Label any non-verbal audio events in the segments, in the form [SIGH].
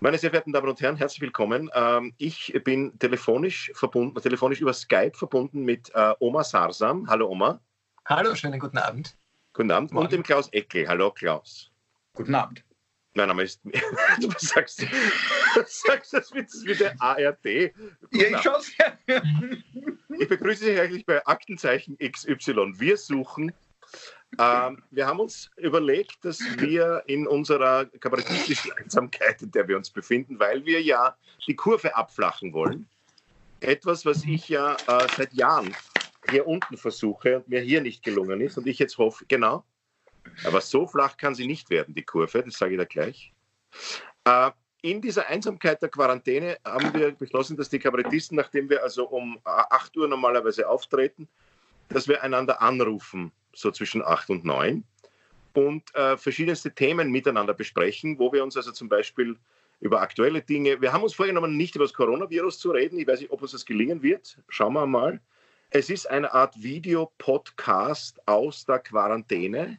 Meine sehr verehrten Damen und Herren, herzlich willkommen. Ähm, ich bin telefonisch verbunden, telefonisch über Skype verbunden mit äh, Oma Sarsam. Hallo Oma. Hallo, schönen guten Abend. Guten Abend. Morgen. Und dem Klaus Eckel. Hallo Klaus. Guten Abend. Mein Name ist. [LAUGHS] du sagst, du sagst das wie der ARD. Ja, ich schaue Ich begrüße Sie herzlich bei Aktenzeichen XY. Wir suchen ähm, wir haben uns überlegt, dass wir in unserer kabarettistischen Einsamkeit, in der wir uns befinden, weil wir ja die Kurve abflachen wollen, etwas, was ich ja äh, seit Jahren hier unten versuche und mir hier nicht gelungen ist und ich jetzt hoffe, genau, aber so flach kann sie nicht werden, die Kurve, das sage ich da gleich. Äh, in dieser Einsamkeit der Quarantäne haben wir beschlossen, dass die Kabarettisten, nachdem wir also um 8 Uhr normalerweise auftreten, dass wir einander anrufen so zwischen acht und neun, und äh, verschiedenste Themen miteinander besprechen, wo wir uns also zum Beispiel über aktuelle Dinge, wir haben uns vorgenommen, nicht über das Coronavirus zu reden. Ich weiß nicht, ob uns das gelingen wird. Schauen wir mal. Es ist eine Art Videopodcast aus der Quarantäne.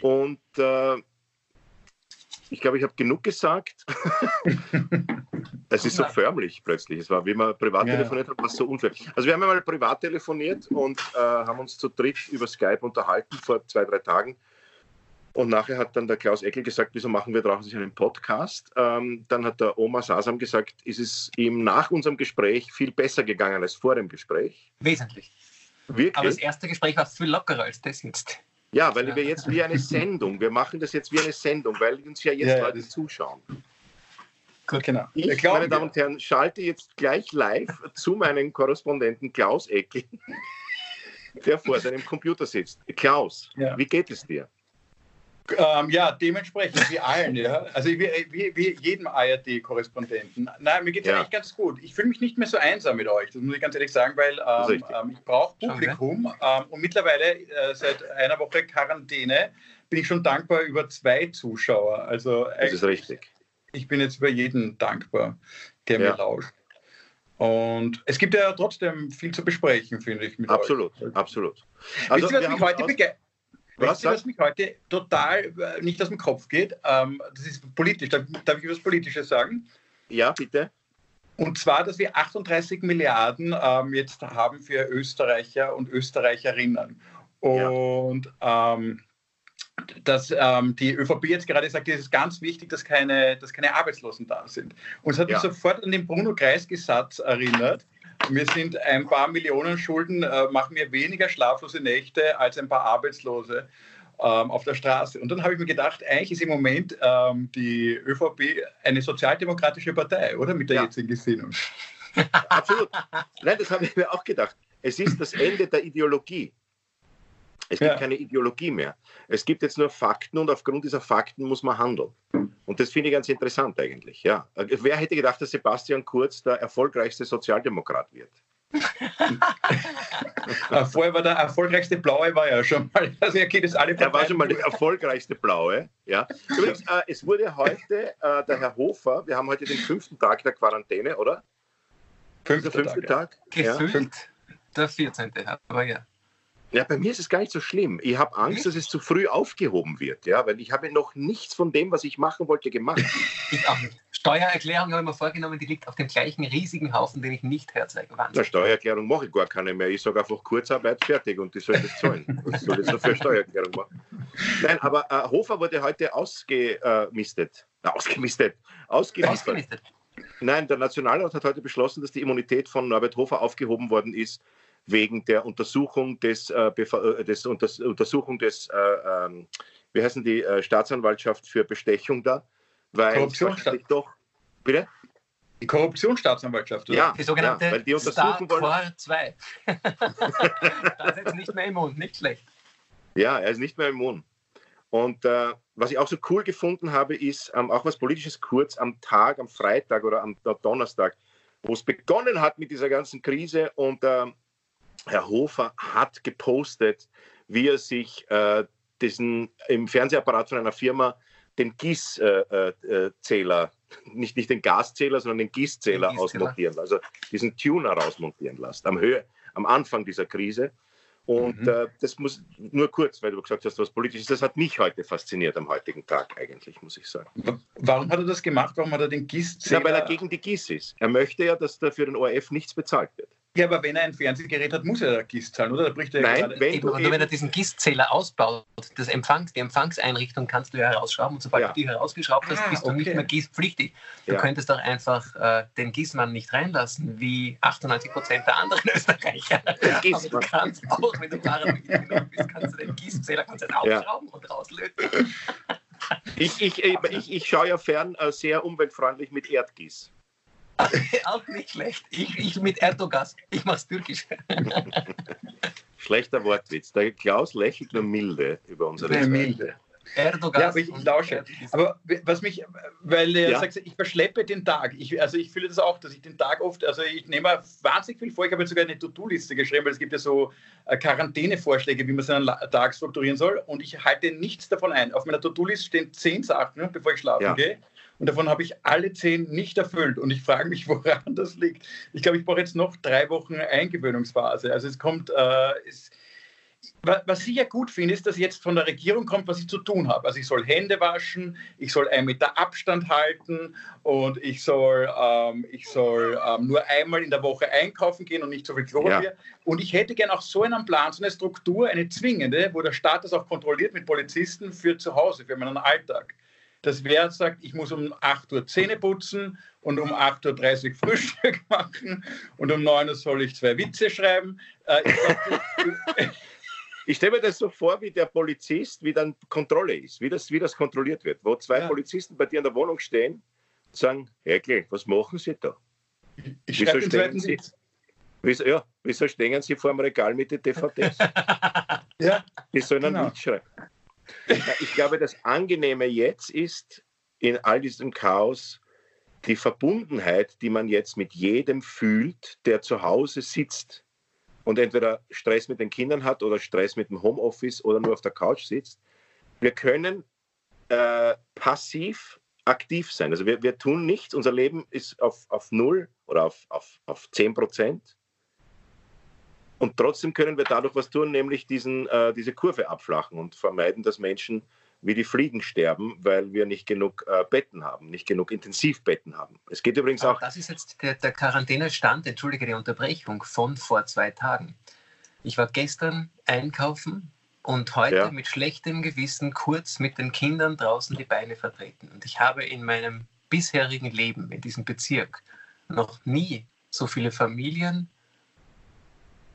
Und äh, ich glaube, ich habe genug gesagt. [LAUGHS] [LAUGHS] es ist so förmlich plötzlich. Es war, wie man privat ja. telefoniert hat, war es so unfair. Also wir haben einmal privat telefoniert und äh, haben uns zu dritt über Skype unterhalten vor zwei, drei Tagen. Und nachher hat dann der Klaus Eckel gesagt, wieso machen wir draußen einen Podcast? Ähm, dann hat der Oma Sasam gesagt, ist es ihm nach unserem Gespräch viel besser gegangen als vor dem Gespräch. Wesentlich. Wirklich? Aber das erste Gespräch war viel lockerer als das jetzt. Ja, weil wir jetzt wie eine Sendung, wir machen das jetzt wie eine Sendung, weil uns ja jetzt ja, Leute zuschauen. Gut, genau. Ich, meine Damen und Herren, schalte jetzt gleich live zu meinem Korrespondenten Klaus Eckel, der vor seinem Computer sitzt. Klaus, ja. wie geht es dir? Ähm, ja, dementsprechend wie allen, ja. Also wie, wie, wie jedem ARD-Korrespondenten. Nein, mir geht es ja. eigentlich ganz gut. Ich fühle mich nicht mehr so einsam mit euch, das muss ich ganz ehrlich sagen, weil ähm, ähm, ich brauche Publikum ähm, und mittlerweile äh, seit einer Woche Quarantäne bin ich schon dankbar über zwei Zuschauer. Also das ist richtig. Ich bin jetzt über jeden dankbar, der ja. mir lauscht. Und es gibt ja trotzdem viel zu besprechen, finde ich. absolut, euch. absolut. Also, Wisst ihr, was mich heute begeistert? Weißt du, was mich heute total äh, nicht aus dem Kopf geht? Ähm, das ist politisch. Darf, darf ich etwas Politisches sagen? Ja, bitte. Und zwar, dass wir 38 Milliarden ähm, jetzt haben für Österreicher und Österreicherinnen. Und ja. ähm, dass ähm, die ÖVP jetzt gerade sagt, es ist ganz wichtig, dass keine, dass keine Arbeitslosen da sind. Und es hat ja. mich sofort an den Bruno Kreisky-Satz erinnert, mir sind ein paar Millionen Schulden, äh, machen mir weniger schlaflose Nächte als ein paar Arbeitslose ähm, auf der Straße. Und dann habe ich mir gedacht, eigentlich ist im Moment ähm, die ÖVP eine sozialdemokratische Partei, oder? Mit der ja. jetzigen Gesinnung. Absolut. Nein, das habe ich mir auch gedacht. Es ist das Ende der Ideologie. Es gibt ja. keine Ideologie mehr. Es gibt jetzt nur Fakten und aufgrund dieser Fakten muss man handeln. Und das finde ich ganz interessant eigentlich. Ja. Wer hätte gedacht, dass Sebastian Kurz der erfolgreichste Sozialdemokrat wird? [LAUGHS] Vorher war der erfolgreichste Blaue war ja schon mal. [LAUGHS] Also er geht es alle Er war schon mal der erfolgreichste Blaue. Ja. Übrigens, äh, es wurde heute äh, der Herr Hofer, wir haben heute den fünften Tag der Quarantäne, oder? Fünfter, fünfte Tag. Tag? Ja. Gefühlt der 14. Aber ja. Ja, bei mir ist es gar nicht so schlimm. Ich habe Angst, dass es zu früh aufgehoben wird, ja, weil ich habe noch nichts von dem, was ich machen wollte, gemacht. [LAUGHS] Ich auch nicht. Steuererklärung habe ich mir vorgenommen, die liegt auf dem gleichen riesigen Haufen, den ich nicht herzeige. Wahnsinn. Na, Steuererklärung mache ich gar keine mehr. Ich sage einfach Kurzarbeit fertig und die sollen das zahlen. [LAUGHS] Was soll ich so für Steuererklärung machen? Nein, aber äh, Hofer wurde heute ausgemistet. Äh, ausgemistet. Ausgemistet. Nein, der Nationalrat hat heute beschlossen, dass die Immunität von Norbert Hofer aufgehoben worden ist wegen der Untersuchung des, äh, äh des, Unters Untersuchung des äh, ähm, wie heißen die äh, Staatsanwaltschaft für Bestechung da, weil Korruptionsstaat doch bitte die Korruptionsstaatsanwaltschaft, oder? Ja, die sogenannte ja, weil die untersuchen Star wollen. 2. das ist jetzt nicht mehr immun, nicht schlecht. Ja, er ist nicht mehr immun. Und äh, was ich auch so cool gefunden habe, ist ähm, auch was Politisches kurz am Tag, am Freitag oder am Donnerstag, wo es begonnen hat mit dieser ganzen Krise und äh, Herr Hofer hat gepostet, wie er sich äh, diesen im Fernsehapparat von einer Firma den Gießzähler, äh, äh, nicht, nicht den Gaszähler, sondern den Gießzähler ausmontieren, also diesen Tuner rausmontieren lässt, am, Höhe, am Anfang dieser Krise. Und mhm. äh, das muss nur kurz, weil du gesagt hast, was politisch ist, das hat mich heute fasziniert am heutigen Tag eigentlich, muss ich sagen. Warum hat er das gemacht? Warum hat er den GIS? Ja, weil er gegen die GIS ist. Er möchte ja, dass da für den ORF nichts bezahlt wird. Ja, aber wenn er ein Fernsehgerät hat, muss er GIS zahlen, oder? Da bricht er Nein, ja wenn, du, eben, wenn er diesen GIS-Zähler ausbaut, das Empfangs, die Empfangseinrichtung kannst du ja herausschrauben und sobald ja. du die herausgeschraubt hast, ah, bist du okay. nicht mehr GIS-pflichtig. Du ja. könntest doch einfach äh, den GIS-Mann nicht reinlassen, wie 98 Prozent der anderen [LAUGHS] Österreicher. Ja. Aber du kannst auch, wenn du paranoid bist, kannst du den GIS-Zähler ausschrauben und rauslöten. Ich, ich, ich, ich, schaue ja fern äh, sehr umweltfreundlich mit Erdgieß. [LAUGHS] Auch nicht schlecht. Ich, ich mit Erdogas. Ich mach's türkisch. [LAUGHS] Schlechter Wortwitz. Der Klaus lächelt nur milde über unsere Zeit. Milde. Erdogan. Ja, aber ich, ich lausche. Aber was mich, weil er ja. sagt, ich verschleppe den Tag. Ich, also ich fühle das auch, dass ich den Tag oft, also ich nehme wahnsinnig viel vor. Ich habe jetzt sogar eine To-Do-Liste geschrieben, weil es gibt ja so äh, Quarantänevorschläge, wie man seinen Tag strukturieren soll. Und ich halte nichts davon ein. Auf meiner To-Do-Liste stehen zehn Sachen, bevor ich schlafen ja. gehe. Und davon habe ich alle zehn nicht erfüllt. Und ich frage mich, [LAUGHS] woran das liegt. Ich glaube, ich brauche jetzt noch drei Wochen Eingewöhnungsphase. Also es kommt, äh, es, was ich ja gut finde, ist, dass jetzt von der Regierung kommt, was ich zu tun habe. Also ich soll Hände waschen, ich soll einen Meter Abstand halten und ich soll, ähm, ich soll ähm, nur einmal in der Woche einkaufen gehen und nicht so viel Klopapier. Ja. Und ich hätte gerne auch so einen Plan, so eine Struktur, eine zwingende, wo der Staat das auch kontrolliert mit Polizisten für zu Hause, für meinen Alltag dass wer sagt, ich muss um 8 Uhr Zähne putzen und um 8.30 Uhr Frühstück [LAUGHS] machen und um 9 Uhr soll ich zwei Witze schreiben. Äh, ich, [LAUGHS] ich stelle mir das so vor, wie der Polizist, wie dann Kontrolle ist, wie das, wie das kontrolliert wird, wo zwei ja. Polizisten bei dir in der Wohnung stehen und sagen, Herkel, was machen Sie da? Ich wieso stehen Sie, wieso, ja, wieso stehen Sie vor dem Regal mit den [LAUGHS] DVDs? ja, die sollen genau. nicht schreiben. Ich glaube, das Angenehme jetzt ist, in all diesem Chaos, die Verbundenheit, die man jetzt mit jedem fühlt, der zu Hause sitzt und entweder Stress mit den Kindern hat oder Stress mit dem Homeoffice oder nur auf der Couch sitzt. Wir können äh, passiv aktiv sein. Also wir, wir tun nichts, unser Leben ist auf, auf null oder auf, auf, auf 10 Prozent. Und trotzdem können wir dadurch was tun, nämlich diesen, äh, diese Kurve abflachen und vermeiden, dass Menschen wie die Fliegen sterben, weil wir nicht genug äh, Betten haben, nicht genug Intensivbetten haben. Es geht übrigens Aber auch. Das ist jetzt der, der Quarantänestand, entschuldige die Unterbrechung, von vor zwei Tagen. Ich war gestern einkaufen und heute ja. mit schlechtem Gewissen kurz mit den Kindern draußen die Beine vertreten. Und ich habe in meinem bisherigen Leben in diesem Bezirk noch nie so viele Familien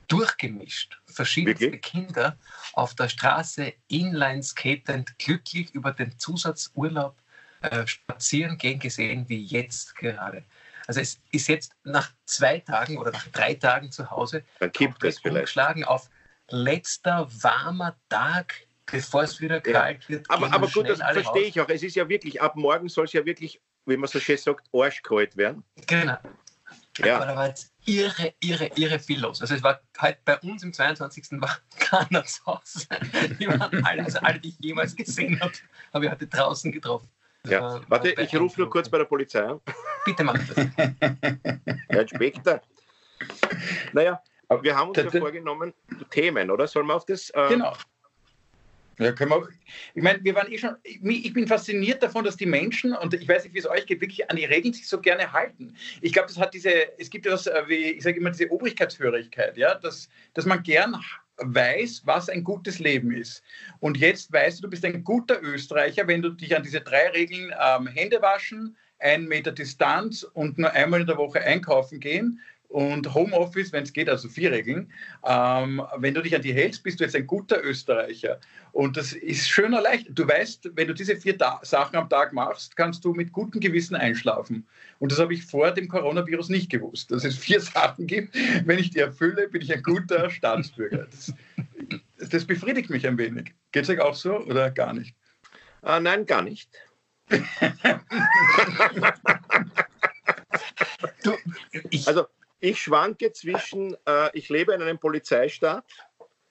durchgemischt. Verschiedenste Wirklich? Kinder auf der Straße inlineskatend glücklich über den Zusatzurlaub äh, spazieren gehen gesehen, wie jetzt gerade. Also es ist jetzt nach zwei Tagen oder nach drei Tagen zu Hause Dann kippt es umgeschlagen auf letzter warmer Tag, bevor es wieder kalt ja. wird. Aber, aber gut, das verstehe ich auch. Es ist ja wirklich, ab morgen soll es ja wirklich, wie man so schön sagt, arschkalt werden. Genau. Ja. Aber da war jetzt irre, irre, irre viel los. Also es war halt bei uns im 22. war [LAUGHS] keiner zu Hause. Die waren alle, also alle, die ich jemals gesehen habe, habe ich heute draußen getroffen. ja. War, Warte, ich rufe nur kurz bei der Polizei an. Bitte mach das. [LAUGHS] Herr Inspektor. Naja, wir haben uns ja vorgenommen, Themen, oder? Sollen wir auf das? Äh, genau. Ja, können wir, ich meine, wir waren eh schon, ich bin fasziniert davon, dass die Menschen, und ich weiß nicht, wie es euch geht, wirklich an die Regeln sich so gerne halten. Ich glaube, es hat diese, es gibt ja das, äh, wie ich sage immer, diese Obrigkeitshörigkeit, ja, dass, dass man gern weiß, was ein gutes Leben ist. Und jetzt weißt du, du bist ein guter Österreicher, wenn du dich an diese drei Regeln ähm, Hände waschen, ein Meter Distanz und nur einmal in der Woche einkaufen gehen, und Homeoffice, wenn es geht, also vier Regeln. Ähm, wenn du dich an die hältst, bist du jetzt ein guter Österreicher. Und das ist schöner leicht. Du weißt, wenn du diese vier Ta Sachen am Tag machst, kannst du mit gutem Gewissen einschlafen. Und das habe ich vor dem Coronavirus nicht gewusst, dass es vier [LAUGHS] Sachen gibt. Wenn ich die erfülle, bin ich ein guter [LAUGHS] Staatsbürger. Das, das befriedigt mich ein wenig. Geht es euch auch so oder gar nicht? Ah, nein, gar nicht. du, [LAUGHS] ich, also ich schwanke zwischen, äh, ich lebe in einem Polizeistaat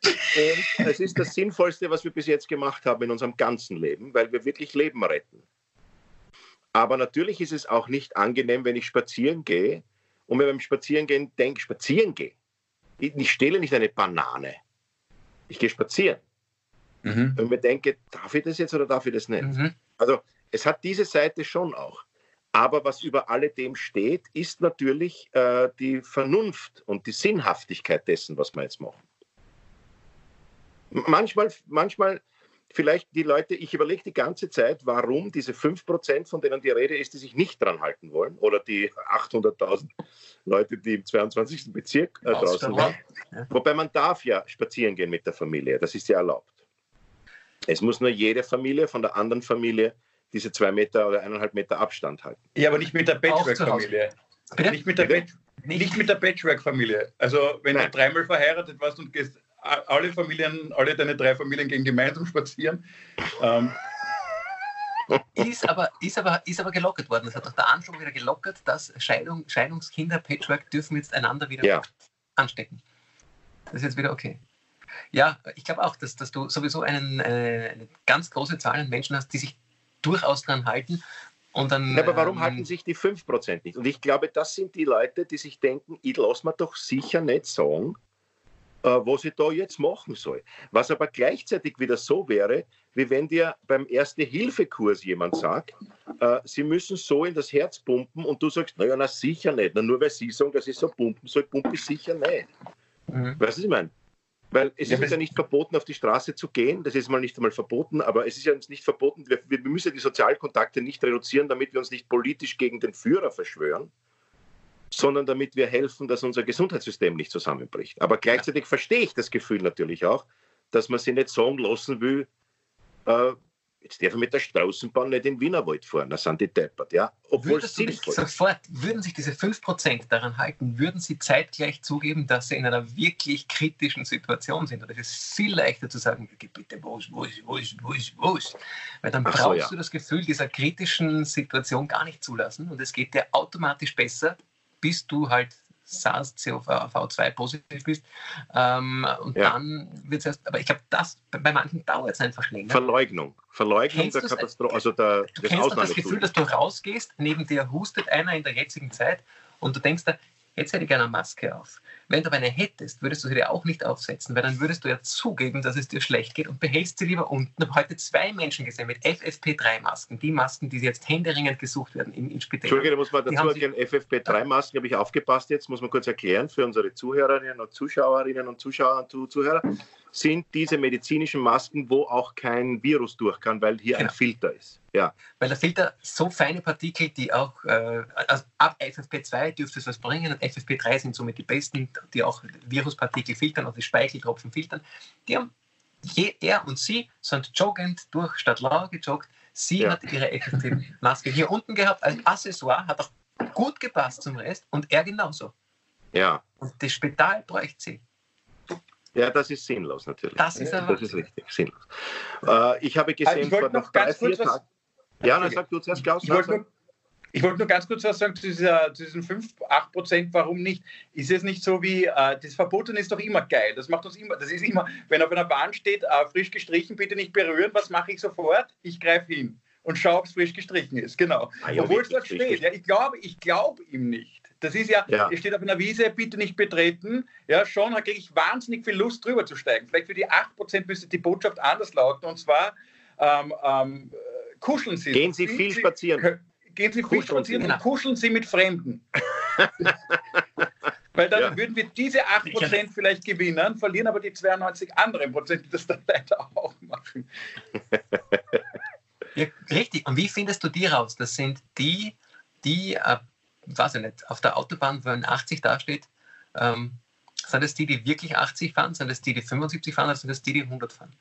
und es ist das Sinnvollste, was wir bis jetzt gemacht haben in unserem ganzen Leben, weil wir wirklich Leben retten. Aber natürlich ist es auch nicht angenehm, wenn ich spazieren gehe und mir beim Spazierengehen denke, spazieren gehe. Ich, ich stehle nicht eine Banane. Ich gehe spazieren. Mhm. Und mir denke, darf ich das jetzt oder darf ich das nicht? Mhm. Also es hat diese Seite schon auch. Aber was über alledem steht, ist natürlich äh, die Vernunft und die Sinnhaftigkeit dessen, was wir jetzt machen. Manchmal, manchmal vielleicht die Leute, ich überlege die ganze Zeit, warum diese 5%, von denen die Rede ist, die sich nicht dran halten wollen, oder die 800.000 Leute, die im 22. Bezirk äh, draußen waren. Ja. Wobei man darf ja spazieren gehen mit der Familie, das ist ja erlaubt. Es muss nur jede Familie von der anderen Familie diese zwei Meter oder eineinhalb Meter Abstand halten. Ja, aber nicht mit der Patchwork-Familie. Nicht mit der, nicht mit der Patchwork-Familie. Also wenn Nein. du dreimal verheiratet warst und gehst alle Familien, alle deine drei Familien gehen gemeinsam spazieren. Ähm. Ist, aber, ist, aber, ist aber gelockert worden. Das hat auch der Anfang wieder gelockert, dass Scheidung, Scheidungskinder, Patchwork dürfen jetzt einander wieder ja. anstecken. Das ist jetzt wieder okay. Ja, ich glaube auch, dass, dass du sowieso einen, äh, eine ganz große Zahl an Menschen hast, die sich durchaus dran halten. Und dann, ja, aber warum ähm, halten sich die 5% nicht? Und ich glaube, das sind die Leute, die sich denken, ich lasse mir doch sicher nicht sagen, äh, was ich da jetzt machen soll. Was aber gleichzeitig wieder so wäre, wie wenn dir beim Erste-Hilfe-Kurs jemand sagt, äh, sie müssen so in das Herz pumpen und du sagst, naja, na sicher nicht. Na, nur weil sie sagen, dass ich so pumpen soll, pumpe ich sicher nicht. Mhm. Weißt du, was ich meine? Weil es ja, ist ja nicht verboten, auf die Straße zu gehen. Das ist mal nicht einmal verboten, aber es ist ja uns nicht verboten. Wir, wir müssen die Sozialkontakte nicht reduzieren, damit wir uns nicht politisch gegen den Führer verschwören, sondern damit wir helfen, dass unser Gesundheitssystem nicht zusammenbricht. Aber gleichzeitig verstehe ich das Gefühl natürlich auch, dass man sie nicht sagen lassen will, äh, Jetzt darf er mit der Straßenbahn nicht in den Wienerwald fahren, da sind die deppert, ja. Obwohl es sofort, würden sich diese 5% daran halten, würden sie zeitgleich zugeben, dass sie in einer wirklich kritischen Situation sind. Und es ist viel leichter zu sagen, bitte, wo ist, wo ist, wo ist, wo ist, wo ist. Weil dann brauchst so, ja. du das Gefühl dieser kritischen Situation gar nicht zulassen und es geht dir automatisch besser, bis du halt SARS-CoV-2 positiv bist. Ähm, und ja. dann wird es erst, aber ich glaube, das bei manchen dauert es einfach länger. Verleugnung. Verleugnung kennst der Katastrophe, also der, du kennst das Gefühl, dass du rausgehst, neben dir hustet einer in der jetzigen Zeit und du denkst da, Jetzt hätte ich gerne eine Maske auf. Wenn du aber eine hättest, würdest du sie dir auch nicht aufsetzen, weil dann würdest du ja zugeben, dass es dir schlecht geht und behältst sie lieber unten. Ich habe heute zwei Menschen gesehen mit FFP3-Masken, die Masken, die jetzt händeringend gesucht werden in, in Spitälern. Entschuldige, da muss man dazu erklären, FFP3-Masken habe ich aufgepasst jetzt, muss man kurz erklären für unsere Zuhörerinnen und Zuschauerinnen und Zuschauer und Zuhörer, sind diese medizinischen Masken, wo auch kein Virus durch kann, weil hier genau. ein Filter ist. Ja. Weil der Filter so feine Partikel, die auch, äh, also ab FFP2 dürfte es was bringen und FFP3 sind somit die besten, die auch Viruspartikel filtern und die Speicheltropfen filtern. Die haben, je, er und sie sind joggend durch Stadtlau gejoggt. Sie ja. hat ihre FFP-Maske hier unten gehabt als Accessoire, hat auch gut gepasst zum Rest und er genauso. Ja. Und das Spital bräuchte sie. Ja, das ist sinnlos natürlich. Das ist, das ist richtig, sinnlos. Äh, ich habe gesehen, also ich vor noch drei, vier Tagen. Ja, dann sag du zuerst, Klaus. Ich wollte nur, wollt nur, ganz kurz was sagen zu, dieser, zu diesen 5, 8 Prozent, warum nicht? Ist es nicht so wie, äh, das Verboten ist doch immer geil. Das macht uns immer, das ist immer, wenn auf einer Bahn steht, äh, frisch gestrichen, bitte nicht berühren, was mache ich sofort? Ich greife hin und schaue, ob es frisch gestrichen ist. Genau. Ah, ja, Obwohl es dort steht. Ja, ich glaube ich glaub ihm nicht. Das ist ja, ja, es steht auf einer Wiese, bitte nicht betreten. Ja, schon kriege ich wahnsinnig viel Lust, drüber zu steigen. Vielleicht für die 8% müsste die Botschaft anders lauten. Und zwar ähm, ähm, kuscheln Sie. Gehen Sie viel Sie, spazieren. Gehen Sie viel spazieren und kuscheln Sie mit Fremden. [LAUGHS] Weil dann ja. würden wir diese 8% vielleicht gewinnen, verlieren aber die 92 anderen Prozent, die das dann leider auch machen. Ja, richtig. Und wie findest du die raus? Das sind die, die äh, weiß ich nicht, auf der Autobahn, wenn 80 dasteht, ähm, sind das die, die wirklich 80 fahren? Sind das die, die 75 fahren? Oder sind das die, die 100 fahren?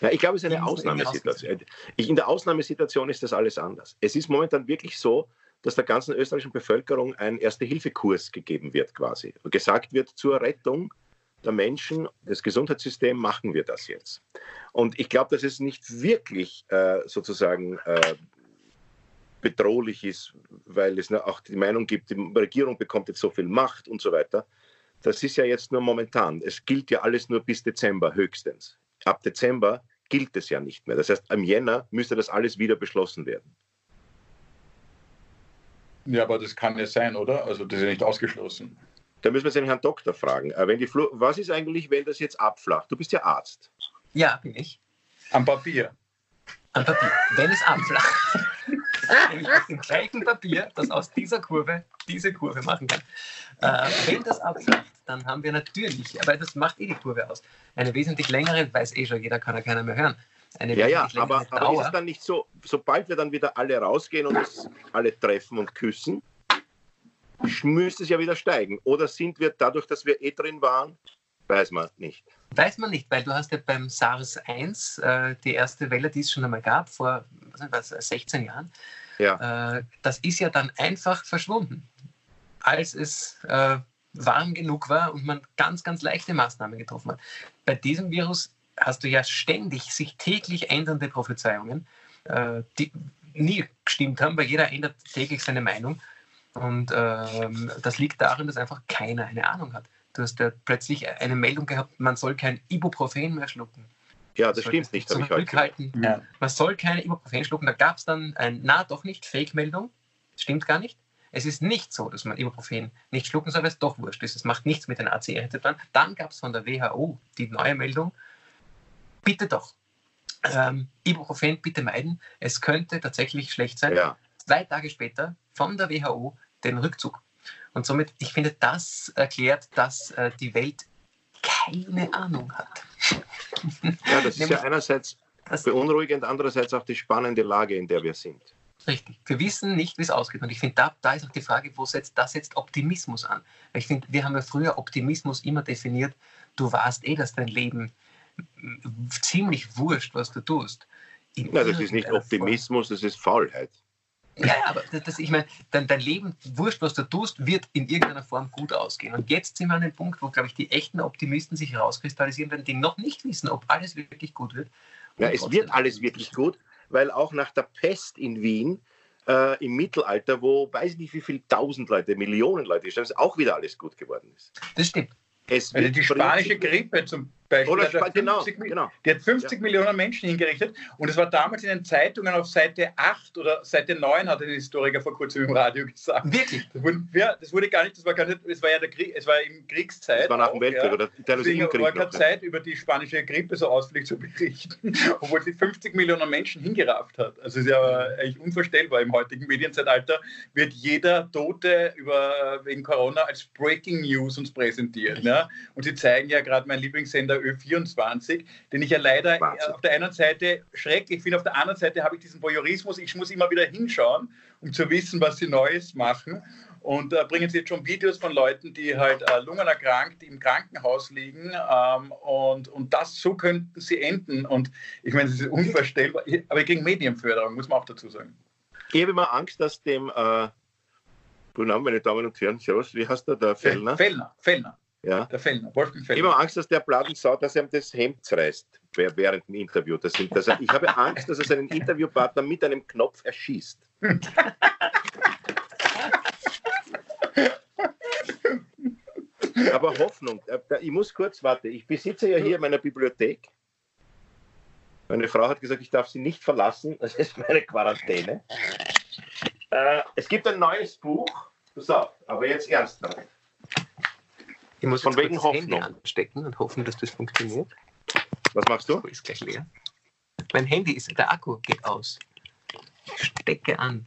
Ja, ich glaube, es ist eine Ausnahmesituation. in der Ausnahmesituation ist das alles anders. Es ist momentan wirklich so, dass der ganzen österreichischen Bevölkerung ein Erste-Hilfe-Kurs gegeben wird, quasi. Und gesagt wird, zur Rettung der Menschen, des Gesundheitssystems machen wir das jetzt. Und ich glaube, dass es nicht wirklich äh, sozusagen äh, bedrohlich ist, weil es auch die Meinung gibt, die Regierung bekommt jetzt so viel Macht und so weiter. Das ist ja jetzt nur momentan. Es gilt ja alles nur bis Dezember höchstens. Ab Dezember gilt es ja nicht mehr. Das heißt, im Jänner müsste das alles wieder beschlossen werden. Ja, aber das kann ja sein, oder? Also das ist ja nicht ausgeschlossen. Da müssen wir den Herrn Doktor fragen. Äh, wenn die was ist eigentlich, wenn das jetzt abflacht? Du bist ja Arzt. Ja, bin ich. Am Papier. Am Papier. Wenn es abflacht, nämlich aus dem gleichen Papier, das aus dieser Kurve diese Kurve machen kann. Äh, wenn das abflacht, dann haben wir natürlich, aber das macht eh die Kurve aus, eine wesentlich längere, weiß eh schon, jeder kann ja keiner mehr hören. Eine ja, ja, aber, aber ist es dann nicht so, sobald wir dann wieder alle rausgehen und uns alle treffen und küssen, müsste es ja wieder steigen. Oder sind wir dadurch, dass wir eh drin waren, weiß man nicht. Weiß man nicht, weil du hast ja beim SARS-1 äh, die erste Welle, die es schon einmal gab, vor was, 16 Jahren, ja. äh, das ist ja dann einfach verschwunden, als es äh, warm genug war und man ganz, ganz leichte Maßnahmen getroffen hat. Bei diesem Virus hast du ja ständig sich täglich ändernde Prophezeiungen, äh, die nie gestimmt haben, weil jeder ändert täglich seine Meinung. Und ähm, das liegt darin, dass einfach keiner eine Ahnung hat. Du hast ja plötzlich eine Meldung gehabt, man soll kein Ibuprofen mehr schlucken. Ja, das stimmt nicht. Zurückhalten. Ja. Man soll keine Ibuprofen schlucken. Da gab es dann ein, na doch nicht, Fake-Meldung. Stimmt gar nicht. Es ist nicht so, dass man Ibuprofen nicht schlucken soll, weil es doch wurscht ist. Es macht nichts mit den ACE-Rezeptoren. Dann gab es von der WHO die neue Meldung, bitte doch. Ähm, Ibuprofen bitte meiden. Es könnte tatsächlich schlecht sein. Ja. Zwei Tage später von der WHO den Rückzug. Und somit, ich finde, das erklärt, dass äh, die Welt keine Ahnung hat. Ja, das [LAUGHS] ist ja einerseits beunruhigend, andererseits auch die spannende Lage, in der wir sind. Richtig. Wir wissen nicht, wie es ausgeht. Und ich finde, da, da ist auch die Frage, wo setzt das jetzt Optimismus an? ich finde, wir haben ja früher Optimismus immer definiert, du warst eh, dass dein Leben ziemlich wurscht, was du tust. In Na, das ist nicht Optimismus, Form. das ist Faulheit. Ja, aber das, ich meine, dein, dein Leben, wurscht, was du tust, wird in irgendeiner Form gut ausgehen. Und jetzt sind wir an dem Punkt, wo, glaube ich, die echten Optimisten sich herauskristallisieren werden, die noch nicht wissen, ob alles wirklich gut wird. Ja, es wird alles wirklich gut, weil auch nach der Pest in Wien äh, im Mittelalter, wo weiß ich nicht wie viele tausend Leute, Millionen Leute ist, auch wieder alles gut geworden ist. Das stimmt. Es also die spanische Grippe zum Beispiel. Oder hat genau, genau. Die hat 50 ja. Millionen Menschen hingerichtet und es war damals in den Zeitungen auf Seite 8 oder Seite 9, hat ein Historiker vor kurzem im Radio gesagt. Wirklich? Das wurde, ja, das wurde gar nicht, das war gar nicht, es war ja der Krieg, es war in Kriegszeit. Es war nach dem Weltkrieg ja. oder Deswegen war keine Zeit, über die spanische Grippe so ausführlich zu berichten, [LAUGHS] obwohl sie 50 Millionen Menschen hingerafft hat. Also es ist ja eigentlich unvorstellbar. Im heutigen Medienzeitalter wird jeder Tote über, wegen Corona als Breaking News uns präsentiert. Ne? Und sie zeigen ja gerade meinen Lieblingssender Ö24, den ich ja leider Wahnsinn. auf der einen Seite schrecklich finde, auf der anderen Seite habe ich diesen Voyeurismus, ich muss immer wieder hinschauen, um zu wissen, was sie Neues machen. Und äh, bringen sie jetzt schon Videos von Leuten, die halt äh, lungenerkrankt im Krankenhaus liegen. Ähm, und, und das, so könnten sie enden. Und ich meine, das ist unvorstellbar. Aber kriege Medienförderung, muss man auch dazu sagen. Ich habe immer Angst, dass dem, äh, guten Abend, meine Damen und Herren, Servus, wie heißt der, der Fellner? Fellner, Fellner. Ja. Der Fellner, Wolfgang Fellner. Ich habe Angst, dass der Platensau, dass er ihm das Hemd zerreißt während dem Interview. Das sind, das, ich habe Angst, dass er seinen Interviewpartner mit einem Knopf erschießt. Aber Hoffnung. Äh, ich muss kurz warten. Ich besitze ja hier meine Bibliothek. Meine Frau hat gesagt, ich darf sie nicht verlassen. Das ist meine Quarantäne. Äh, es gibt ein neues Buch. Pass auf, aber jetzt ernsthaft. Ich muss von wegen Hoffnung Handy anstecken und hoffen, dass das funktioniert. Was machst du? Ist gleich leer. Mein Handy ist, der Akku geht aus. Ich stecke an.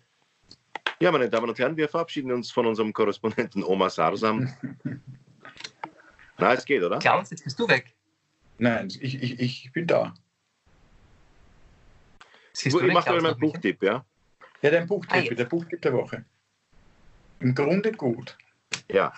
Ja, meine Damen und Herren, wir verabschieden uns von unserem Korrespondenten Omar Sarsam. Na, es geht, oder? Klaus, jetzt bist du weg. Nein, ich, ich, ich bin da. Siehst ich mache meinen Buchtipp, ja? Ja, dein Buchtipp, ah, der Buchtipp der Woche. Im Grunde gut. Ja,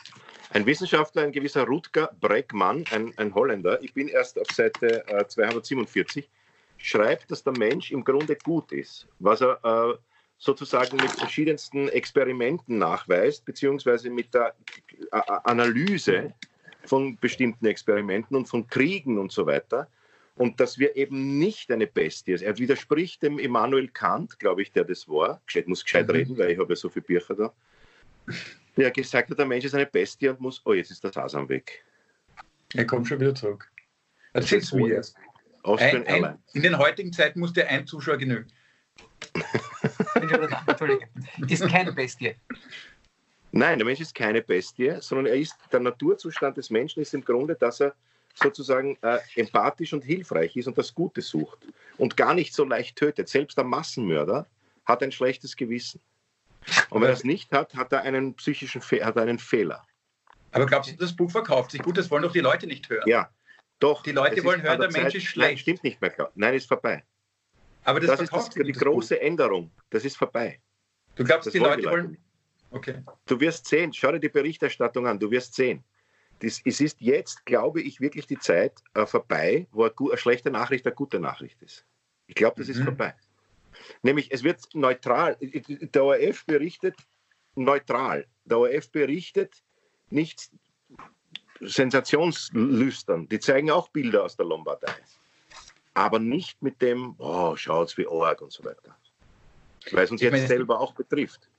ein Wissenschaftler, ein gewisser Rutger Breckmann, ein, ein Holländer, ich bin erst auf Seite äh, 247, schreibt, dass der Mensch im Grunde gut ist, was er äh, sozusagen mit verschiedensten Experimenten nachweist, beziehungsweise mit der äh, Analyse von bestimmten Experimenten und von Kriegen und so weiter. Und dass wir eben nicht eine Bestie sind. Er widerspricht dem Immanuel Kant, glaube ich, der das war. Ich muss gescheit mhm. reden, weil ich habe ja so viele Bücher da der gesagt hat, der Mensch ist eine Bestie und muss, oh, jetzt ist der Sasam weg. Er kommt schon wieder zurück. Erzähl's mir. Ein, ein, in den heutigen Zeiten muss der ein Zuschauer genügen. Entschuldigung, ist keine Bestie. Nein, der Mensch ist keine Bestie, sondern er ist, der Naturzustand des Menschen ist im Grunde, dass er sozusagen äh, empathisch und hilfreich ist und das Gute sucht und gar nicht so leicht tötet. Selbst der Massenmörder hat ein schlechtes Gewissen. Und wenn er es nicht hat, hat er einen psychischen Fe hat einen Fehler. Aber glaubst du, das Buch verkauft sich gut? Das wollen doch die Leute nicht hören. Ja, doch. Die Leute wollen hören, der, der Mensch ist schlecht. Nein, stimmt nicht mehr. Nein, ist vorbei. Aber das, das ist das, die große Buch. Änderung. Das ist vorbei. Du glaubst, das die Leute wollen. Okay. Du wirst sehen, schau dir die Berichterstattung an, du wirst sehen. Das, es ist jetzt, glaube ich, wirklich die Zeit äh, vorbei, wo eine, eine, schlechte Nachricht eine gute Nachricht ist. Ich glaube, das mhm. ist vorbei. Nämlich, es wird neutral. Der ORF berichtet neutral. Der ORF berichtet nicht sensationslüstern. Die zeigen auch Bilder aus der Lombardei. Aber nicht mit dem, oh, schaut's wie arg und so weiter. Weil es uns jetzt meine, selber auch betrifft.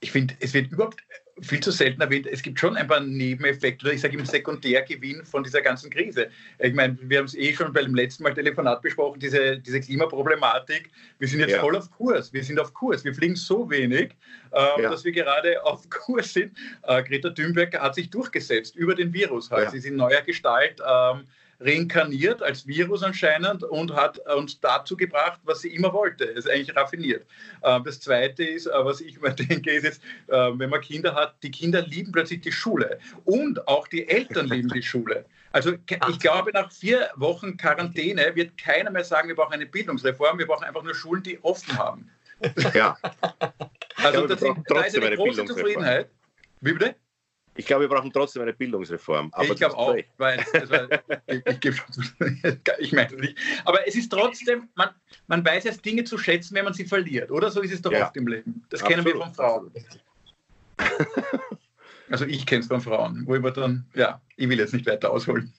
Ich finde, es wird überhaupt viel zu selten erwähnt. Es gibt schon ein paar Nebeneffekte oder ich sage im Sekundärgewinn von dieser ganzen Krise. Ich meine, wir haben es eh schon beim letzten Mal Telefonat besprochen, diese, diese Klimaproblematik. Wir sind jetzt ja. voll auf Kurs. Wir sind auf Kurs. Wir fliegen so wenig, ähm, ja. dass wir gerade auf [LAUGHS] Kurs sind. Äh, Greta Thunberg hat sich durchgesetzt über den Virus. Halt. Ja. Sie ist in neuer Gestalt. Ähm, reinkarniert als Virus anscheinend und hat uns dazu gebracht, was sie immer wollte. Es ist eigentlich raffiniert. Ähm, das Zweite ist, äh, was ich mir [LAUGHS] denke, ist jetzt, äh, wenn man Kinder hat, die Kinder lieben plötzlich die Schule und auch die Eltern lieben die Schule. Also ich glaube, nach vier Wochen Quarantäne wird keiner mehr sagen, wir brauchen eine Bildungsreform, wir brauchen einfach nur Schulen, die offen haben. Ja. Also ja, da ist eine große Zufriedenheit. Wie bitte? Ich glaube, wir brauchen trotzdem eine Bildungsreform. ich glaube auch, weil, also, [LAUGHS] ich, ich, ich meine nicht. Aber es ist trotzdem, man, man weiß jetzt Dinge zu schätzen, wenn man sie verliert, oder? So ist es doch ja. oft im Leben. Das Absolut. kennen wir von Frauen. Also ich kenne es von Frauen, wo ich dann, ja, ich will jetzt nicht weiter ausholen.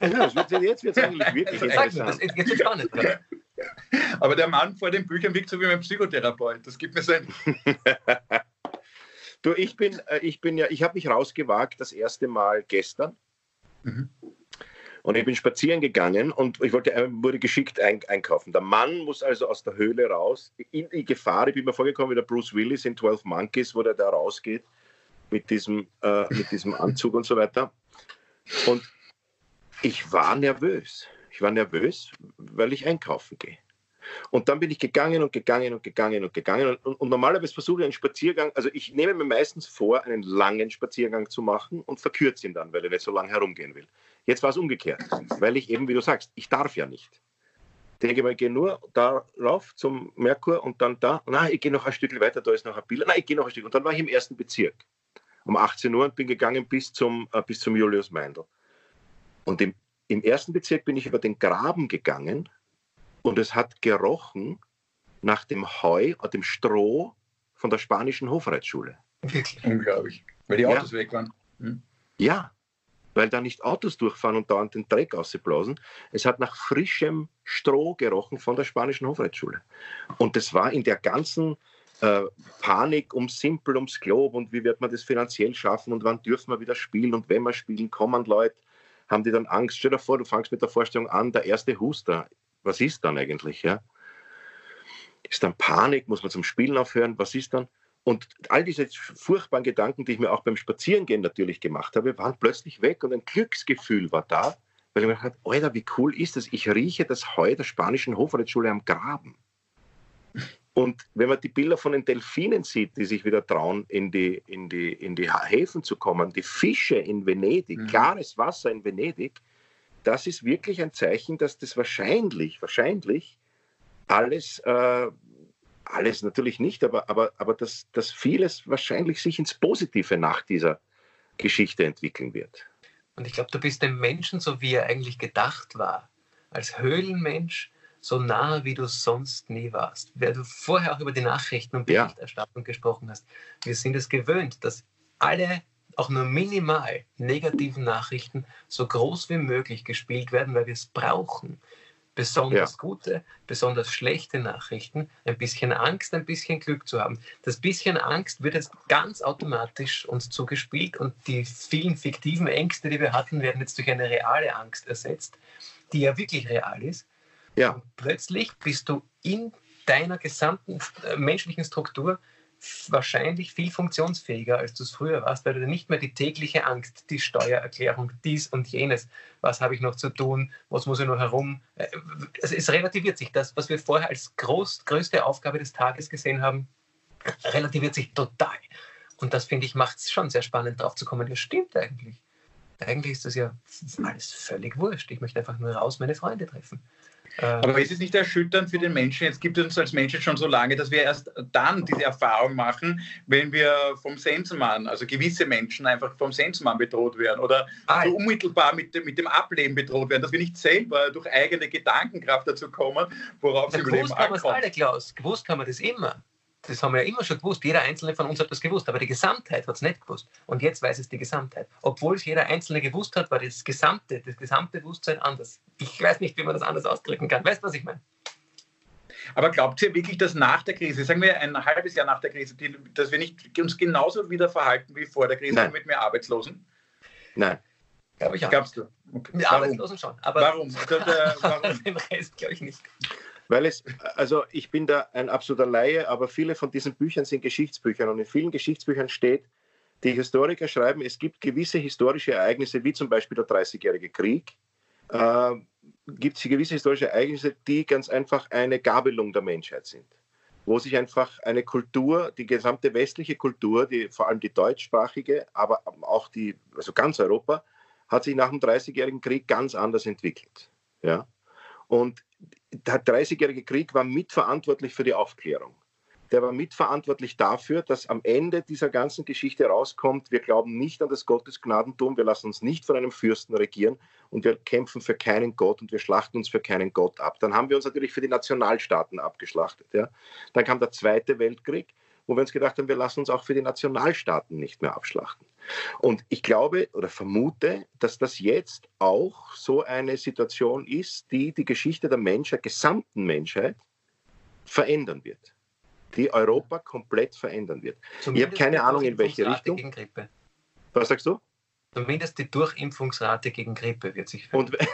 Ja, wird, jetzt wird es eigentlich [LAUGHS] wirklich interessant. Jetzt spannend. [LAUGHS] Aber der Mann vor den Büchern wirkt so wie mein Psychotherapeut. Das gibt mir so ein... Du, ich bin, äh, ich bin ja, ich habe mich rausgewagt das erste Mal gestern. Mhm. Und ich bin spazieren gegangen und ich wollte, äh, wurde geschickt ein, einkaufen. Der Mann muss also aus der Höhle raus, in die Gefahr. Ich bin mir vorgekommen wie der Bruce Willis in 12 Monkeys, wo der da rausgeht mit diesem, äh, mit diesem Anzug und so weiter. Und ich war nervös. Ich war nervös, weil ich einkaufen gehe. Und dann bin ich gegangen und gegangen und gegangen und gegangen. Und, und, normalerweise versuche ich einen Spaziergang, also ich nehme mir meistens vor, einen langen Spaziergang zu machen und verkürze ihn dann, weil ich nicht so lange herumgehen will. Jetzt war es umgekehrt, weil ich eben, wie du sagst, ich darf ja nicht. Ich denke mal, ich gehe nur darauf zum Merkur und dann da. Nein, ich gehe noch ein Stück weiter, da ist noch ein Bild. Nein, ich gehe noch ein Stück. Und dann war ich im ersten Bezirk um 18 Uhr und bin gegangen bis zum, äh, bis zum Julius Meindl. Und im, im ersten Bezirk bin ich über den Graben gegangen und es hat gerochen nach dem Heu und dem Stroh von der spanischen Hofreitschule. Wirklich? Unglaublich. Weil die Autos ja. weg waren. Hm? Ja, weil da nicht Autos durchfahren und dauernd den Dreck ausblasen. Es hat nach frischem Stroh gerochen von der spanischen Hofreitschule. Und das war in der ganzen äh, Panik ums Simpel, ums Glob und wie wird man das finanziell schaffen und wann dürfen wir wieder spielen und wenn wir spielen, kommen Leute, haben die dann Angst. Stell dir vor, du fangst mit der Vorstellung an, der erste Huster was ist dann eigentlich? Ja? Ist dann Panik? Muss man zum Spielen aufhören? Was ist dann? Und all diese furchtbaren Gedanken, die ich mir auch beim Spazierengehen natürlich gemacht habe, waren plötzlich weg und ein Glücksgefühl war da, weil ich mir gedacht habe, Alter, wie cool ist das? Ich rieche das Heu der spanischen Hofreitschule am Graben. Und wenn man die Bilder von den Delfinen sieht, die sich wieder trauen, in die, in die, in die Häfen zu kommen, die Fische in Venedig, mhm. klares Wasser in Venedig, das ist wirklich ein Zeichen, dass das wahrscheinlich, wahrscheinlich alles, äh, alles natürlich nicht, aber, aber, aber dass, dass vieles wahrscheinlich sich ins Positive nach dieser Geschichte entwickeln wird. Und ich glaube, du bist dem Menschen, so wie er eigentlich gedacht war, als Höhlenmensch, so nah, wie du sonst nie warst. Wer du vorher auch über die Nachrichten und Berichterstattung ja. gesprochen hast. Wir sind es gewöhnt, dass alle auch nur minimal negativen Nachrichten so groß wie möglich gespielt werden, weil wir es brauchen. Besonders ja. gute, besonders schlechte Nachrichten, ein bisschen Angst, ein bisschen Glück zu haben. Das bisschen Angst wird jetzt ganz automatisch uns zugespielt und die vielen fiktiven Ängste, die wir hatten, werden jetzt durch eine reale Angst ersetzt, die ja wirklich real ist. Ja. Und plötzlich bist du in deiner gesamten äh, menschlichen Struktur wahrscheinlich viel funktionsfähiger, als du es früher warst, weil du nicht mehr die tägliche Angst, die Steuererklärung, dies und jenes, was habe ich noch zu tun, was muss ich noch herum. Also es relativiert sich. Das, was wir vorher als groß, größte Aufgabe des Tages gesehen haben, relativiert sich total. Und das, finde ich, macht es schon sehr spannend, drauf zu kommen. Das stimmt eigentlich. Eigentlich ist das ja alles völlig wurscht. Ich möchte einfach nur raus meine Freunde treffen. Ähm, Aber ist es nicht erschütternd für den Menschen? Jetzt gibt es uns als Menschen schon so lange, dass wir erst dann diese Erfahrung machen, wenn wir vom Sensenmann, also gewisse Menschen einfach vom Sensenmann bedroht werden oder ah, so unmittelbar mit dem, mit dem Ableben bedroht werden, dass wir nicht selber durch eigene Gedankenkraft dazu kommen, worauf sie überleben. Gewusst haben wir es alle, Klaus. Gewusst haben wir das immer das haben wir ja immer schon gewusst. Jeder Einzelne von uns hat das gewusst, aber die Gesamtheit hat es nicht gewusst. Und jetzt weiß es die Gesamtheit. Obwohl es jeder Einzelne gewusst hat, war das gesamte, das gesamte Bewusstsein anders. Ich weiß nicht, wie man das anders ausdrücken kann. Weißt du, was ich meine? Aber glaubt ihr wirklich, dass nach der Krise, sagen wir ein halbes Jahr nach der Krise, die, dass wir nicht uns genauso wieder verhalten wie vor der Krise Nein. mit mehr Arbeitslosen? Nein. Glaube ich auch. Glaubst du? Okay. Mit Arbeitslosen schon. Aber warum? [LAUGHS] Äh, warum? [LAUGHS] Den Rest glaube ich nicht. Weil es, also ich bin da ein absoluter Laie, aber viele von diesen Büchern sind Geschichtsbücher und in vielen Geschichtsbüchern steht, die Historiker schreiben, es gibt gewisse historische Ereignisse, wie zum Beispiel der Dreißigjährige Krieg, äh, gibt es gewisse historische Ereignisse, die ganz einfach eine Gabelung der Menschheit sind. Wo sich einfach eine Kultur, die gesamte westliche Kultur, die, vor allem die deutschsprachige, aber auch die, also ganz Europa, hat sich nach dem Dreißigjährigen Krieg ganz anders entwickelt. Ja? Und der 30-jährige Krieg war mitverantwortlich für die Aufklärung. Der war mitverantwortlich dafür, dass am Ende dieser ganzen Geschichte rauskommt, wir glauben nicht an das Gottesgnadentum, wir lassen uns nicht von einem Fürsten regieren und wir kämpfen für keinen Gott und wir schlachten uns für keinen Gott ab. Dann haben wir uns natürlich für die Nationalstaaten abgeschlachtet. Ja. Dann kam der Zweite Weltkrieg, wo wir uns gedacht haben, wir lassen uns auch für die Nationalstaaten nicht mehr abschlachten. Und ich glaube oder vermute, dass das jetzt auch so eine Situation ist, die die Geschichte der Menschheit, gesamten Menschheit, verändern wird. Die Europa komplett verändern wird. Zumindest ich habe keine Ahnung, in welche Richtung. Was sagst du? Zumindest die Durchimpfungsrate gegen Grippe wird sich verändern.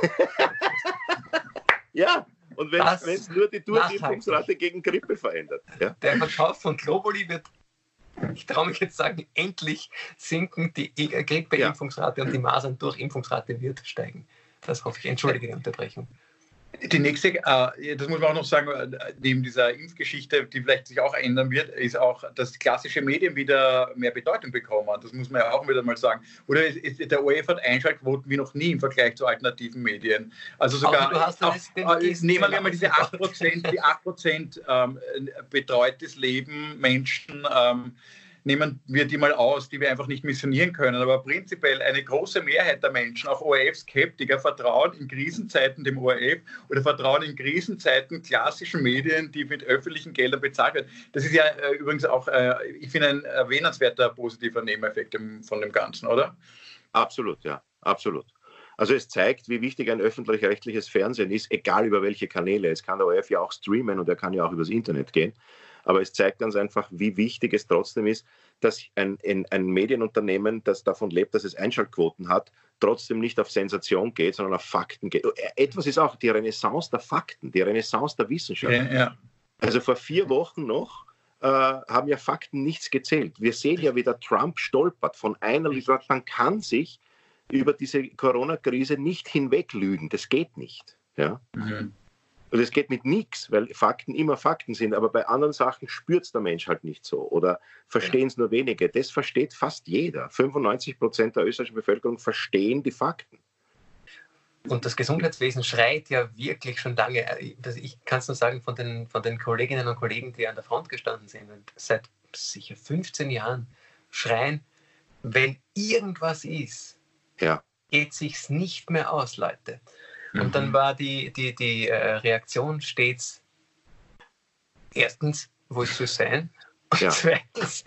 [LAUGHS] ja, und wenn es nur die Durchimpfungsrate gegen Grippe verändert. Ja? Der Verkauf von Globuli wird, ich traue mich jetzt sagen, endlich sinken. Die Grippeimpfungsrate ja. und die Masern-Durchimpfungsrate wird steigen. Das hoffe ich. Entschuldige die Unterbrechung. Die nächste, äh, das muss man auch noch sagen, äh, neben dieser Impfgeschichte, die vielleicht sich auch ändern wird, ist auch, dass klassische Medien wieder mehr Bedeutung bekommen. Das muss man ja auch wieder mal sagen. Oder der ORF hat Einschaltquoten wie noch nie im Vergleich zu alternativen Medien. Also sogar, auch, äh, nehmen wir mal diese 8%, die 8% ähm, betreutes Leben Menschen. Ähm, nehmen wir die mal aus, die wir einfach nicht missionieren können. Aber prinzipiell eine große Mehrheit der Menschen, auch ORF-Skeptiker, vertrauen in Krisenzeiten dem ORF oder vertrauen in Krisenzeiten klassischen Medien, die mit öffentlichen Geldern bezahlt werden. Das ist ja äh, übrigens auch, äh, ich finde, ein erwähnenswerter positiver Nebeneffekt von dem Ganzen, oder? Absolut, ja, absolut. Also es zeigt, wie wichtig ein öffentlich-rechtliches Fernsehen ist, egal über welche Kanäle. Es kann der ORF ja auch streamen und er kann ja auch übers Internet gehen. Aber es zeigt ganz einfach, wie wichtig es trotzdem ist, dass ein, ein, ein Medienunternehmen, das davon lebt, dass es Einschaltquoten hat, trotzdem nicht auf Sensation geht, sondern auf Fakten geht. Äh, etwas ist auch die Renaissance der Fakten, die Renaissance der Wissenschaft. Ja, ja. Also vor vier Wochen noch äh, haben ja Fakten nichts gezählt. Wir sehen ja, wie der Trump stolpert von einer Literatur. Man kann sich über diese Corona-Krise nicht hinweglügen. Das geht nicht. Ja? Mhm. Und es geht mit nichts, weil Fakten immer Fakten sind, aber bei anderen Sachen spürt es der Mensch halt nicht so oder verstehen es nur wenige. Das versteht fast jeder. 95 Prozent der österreichischen Bevölkerung verstehen die Fakten. Und das Gesundheitswesen schreit ja wirklich schon lange. Ich kann es nur sagen von den, von den Kolleginnen und Kollegen, die an der Front gestanden sind, seit sicher 15 Jahren schreien, wenn irgendwas ist, ja. geht sich's nicht mehr aus, Leute. Und dann mhm. war die, die, die äh, Reaktion stets erstens, wo ist sein? [LAUGHS] Und ja. zweitens,